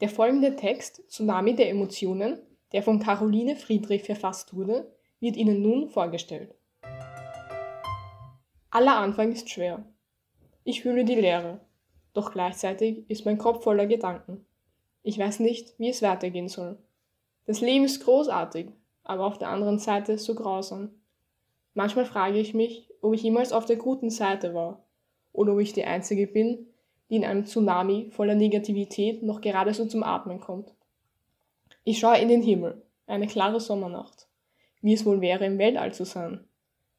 Der folgende Text, Tsunami der Emotionen, der von Caroline Friedrich verfasst wurde, wird Ihnen nun vorgestellt. Aller Anfang ist schwer. Ich fühle die Leere, doch gleichzeitig ist mein Kopf voller Gedanken. Ich weiß nicht, wie es weitergehen soll. Das Leben ist großartig, aber auf der anderen Seite so grausam. Manchmal frage ich mich, ob ich jemals auf der guten Seite war oder ob ich die Einzige bin, die in einem Tsunami voller Negativität noch gerade so zum Atmen kommt. Ich schaue in den Himmel, eine klare Sommernacht, wie es wohl wäre, im Weltall zu sein.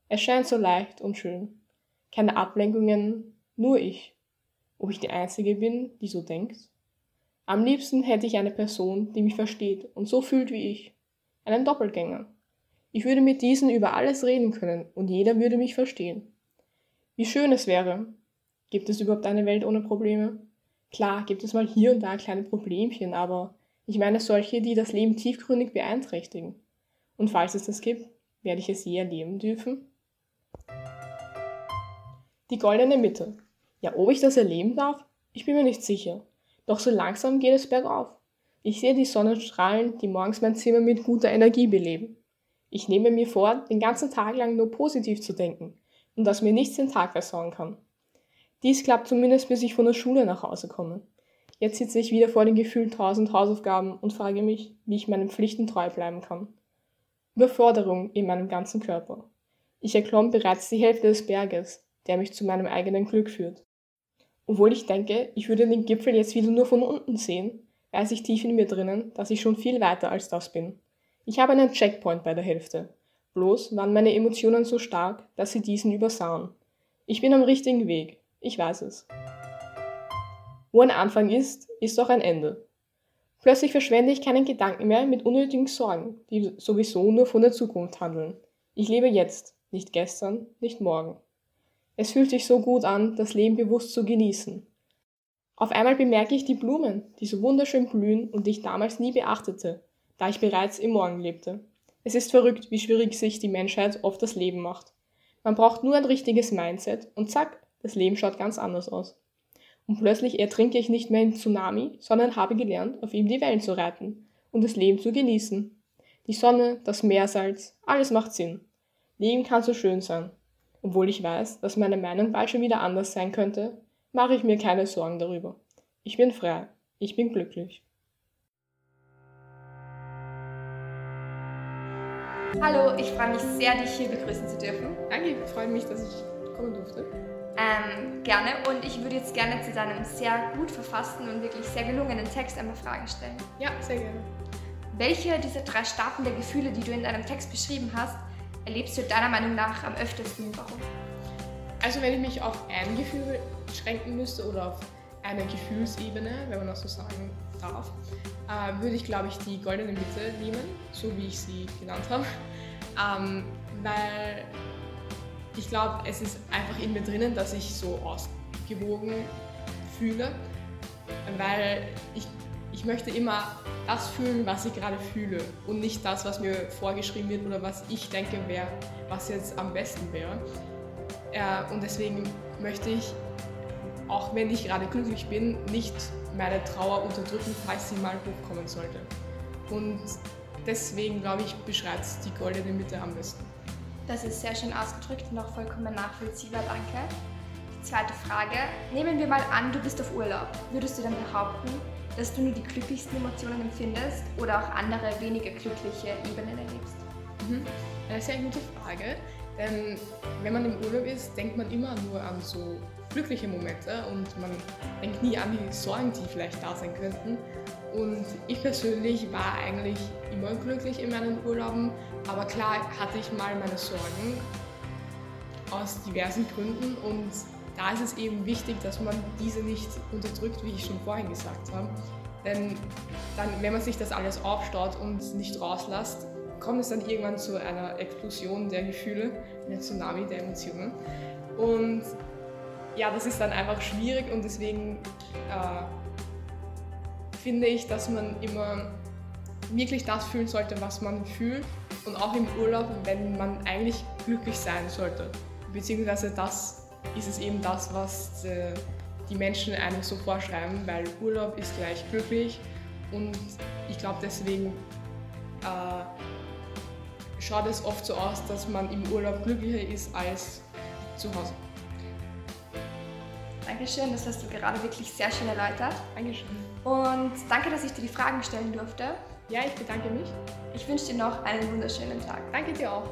Es scheint so leicht und schön. Keine Ablenkungen, nur ich. Ob ich die Einzige bin, die so denkt? Am liebsten hätte ich eine Person, die mich versteht und so fühlt wie ich. Einen Doppelgänger. Ich würde mit diesen über alles reden können und jeder würde mich verstehen. Wie schön es wäre. Gibt es überhaupt eine Welt ohne Probleme? Klar, gibt es mal hier und da kleine Problemchen, aber ich meine solche, die das Leben tiefgründig beeinträchtigen. Und falls es das gibt, werde ich es je erleben dürfen? Die goldene Mitte. Ja, ob ich das erleben darf? Ich bin mir nicht sicher. Doch so langsam geht es bergauf. Ich sehe die Sonnenstrahlen, die morgens mein Zimmer mit guter Energie beleben. Ich nehme mir vor, den ganzen Tag lang nur positiv zu denken und dass mir nichts den Tag versauen kann. Dies klappt zumindest, bis ich von der Schule nach Hause komme. Jetzt sitze ich wieder vor den gefühlt tausend Hausaufgaben und frage mich, wie ich meinen Pflichten treu bleiben kann. Überforderung in meinem ganzen Körper. Ich erklomm bereits die Hälfte des Berges, der mich zu meinem eigenen Glück führt. Obwohl ich denke, ich würde den Gipfel jetzt wieder nur von unten sehen, weiß ich tief in mir drinnen, dass ich schon viel weiter als das bin. Ich habe einen Checkpoint bei der Hälfte. Bloß waren meine Emotionen so stark, dass sie diesen übersahen. Ich bin am richtigen Weg. Ich weiß es. Wo ein Anfang ist, ist auch ein Ende. Plötzlich verschwende ich keinen Gedanken mehr mit unnötigen Sorgen, die sowieso nur von der Zukunft handeln. Ich lebe jetzt, nicht gestern, nicht morgen. Es fühlt sich so gut an, das Leben bewusst zu genießen. Auf einmal bemerke ich die Blumen, die so wunderschön blühen und die ich damals nie beachtete, da ich bereits im Morgen lebte. Es ist verrückt, wie schwierig sich die Menschheit oft das Leben macht. Man braucht nur ein richtiges Mindset und zack, das Leben schaut ganz anders aus. Und plötzlich ertrinke ich nicht mehr im Tsunami, sondern habe gelernt, auf ihm die Wellen zu reiten und das Leben zu genießen. Die Sonne, das Meersalz, alles macht Sinn. Leben kann so schön sein. Obwohl ich weiß, dass meine Meinung bald schon wieder anders sein könnte, mache ich mir keine Sorgen darüber. Ich bin frei. Ich bin glücklich. Hallo, ich freue mich sehr, dich hier begrüßen zu dürfen. Danke, ich freue mich, dass ich kommen durfte. Ähm, gerne. Und ich würde jetzt gerne zu deinem sehr gut verfassten und wirklich sehr gelungenen Text ein paar Fragen stellen. Ja, sehr gerne. Welche dieser drei Staaten der Gefühle, die du in deinem Text beschrieben hast, erlebst du deiner Meinung nach am öftesten warum? Also wenn ich mich auf ein Gefühl beschränken müsste oder auf eine Gefühlsebene, wenn man das so sagen darf, äh, würde ich glaube ich die goldene Mitte nehmen, so wie ich sie genannt habe. Ähm, weil ich glaube, es ist einfach in mir drinnen, dass ich so ausgewogen fühle, weil ich, ich möchte immer das fühlen, was ich gerade fühle und nicht das, was mir vorgeschrieben wird oder was ich denke, wär, was jetzt am besten wäre. Äh, und deswegen möchte ich, auch wenn ich gerade glücklich bin, nicht meine Trauer unterdrücken, falls sie mal hochkommen sollte. Und deswegen, glaube ich, beschreibt es die goldene Mitte am besten. Das ist sehr schön ausgedrückt und auch vollkommen nachvollziehbar, danke. Die zweite Frage. Nehmen wir mal an, du bist auf Urlaub. Würdest du dann behaupten, dass du nur die glücklichsten Emotionen empfindest oder auch andere weniger glückliche Ebenen erlebst? Mhm. Eine sehr gute Frage. Denn wenn man im Urlaub ist, denkt man immer nur an so glückliche Momente und man denkt nie an die Sorgen, die vielleicht da sein könnten. Und ich persönlich war eigentlich immer glücklich in meinen Urlauben, aber klar hatte ich mal meine Sorgen aus diversen Gründen und da ist es eben wichtig, dass man diese nicht unterdrückt, wie ich schon vorhin gesagt habe. Denn dann, wenn man sich das alles aufstaut und nicht rauslässt, kommt es dann irgendwann zu einer Explosion der Gefühle, einer Tsunami der Emotionen. Und ja, das ist dann einfach schwierig und deswegen äh, finde ich, dass man immer wirklich das fühlen sollte, was man fühlt und auch im Urlaub, wenn man eigentlich glücklich sein sollte. Beziehungsweise das ist es eben das, was die Menschen einem so vorschreiben, weil Urlaub ist gleich glücklich Und ich glaube, deswegen äh, schaut es oft so aus, dass man im Urlaub glücklicher ist als zu Hause. Dankeschön, das hast du gerade wirklich sehr schön erläutert. Dankeschön. Und danke, dass ich dir die Fragen stellen durfte. Ja, ich bedanke mich. Ich wünsche dir noch einen wunderschönen Tag. Danke dir auch.